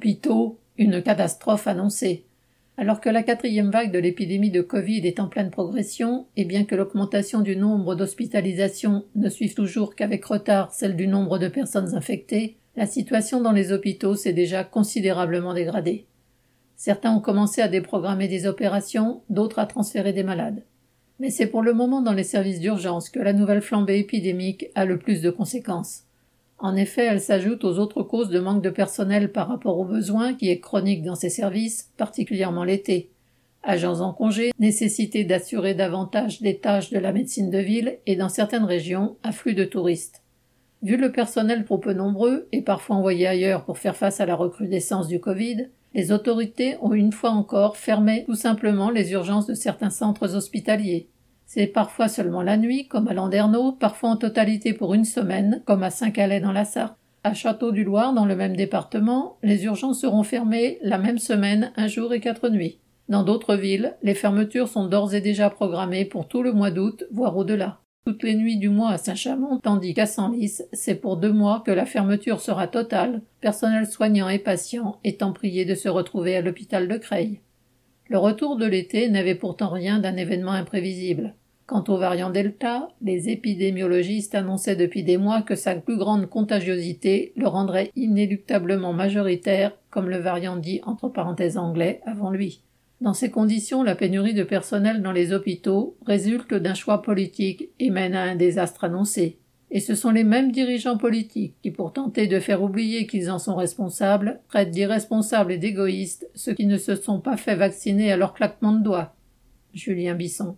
Hôpitaux, une catastrophe annoncée. Alors que la quatrième vague de l'épidémie de Covid est en pleine progression, et bien que l'augmentation du nombre d'hospitalisations ne suive toujours qu'avec retard celle du nombre de personnes infectées, la situation dans les hôpitaux s'est déjà considérablement dégradée. Certains ont commencé à déprogrammer des opérations, d'autres à transférer des malades. Mais c'est pour le moment dans les services d'urgence que la nouvelle flambée épidémique a le plus de conséquences. En effet, elle s'ajoute aux autres causes de manque de personnel par rapport aux besoins qui est chronique dans ces services, particulièrement l'été. Agents en congé, nécessité d'assurer davantage des tâches de la médecine de ville et dans certaines régions, afflux de touristes. Vu le personnel trop peu nombreux et parfois envoyé ailleurs pour faire face à la recrudescence du Covid, les autorités ont une fois encore fermé tout simplement les urgences de certains centres hospitaliers, c'est parfois seulement la nuit, comme à Landerneau, parfois en totalité pour une semaine, comme à Saint-Calais dans la Sarthe. À Château-du-Loir, dans le même département, les urgences seront fermées la même semaine, un jour et quatre nuits. Dans d'autres villes, les fermetures sont d'ores et déjà programmées pour tout le mois d'août, voire au-delà. Toutes les nuits du mois à Saint-Chamond, tandis qu'à Senlis, c'est pour deux mois que la fermeture sera totale, personnel soignant et patient étant priés de se retrouver à l'hôpital de Creil. Le retour de l'été n'avait pourtant rien d'un événement imprévisible. Quant au variant Delta, les épidémiologistes annonçaient depuis des mois que sa plus grande contagiosité le rendrait inéluctablement majoritaire, comme le variant dit entre parenthèses anglais avant lui. Dans ces conditions, la pénurie de personnel dans les hôpitaux résulte d'un choix politique et mène à un désastre annoncé. Et ce sont les mêmes dirigeants politiques qui, pour tenter de faire oublier qu'ils en sont responsables, traitent d'irresponsables et d'égoïstes ceux qui ne se sont pas fait vacciner à leur claquement de doigts. Julien Bisson.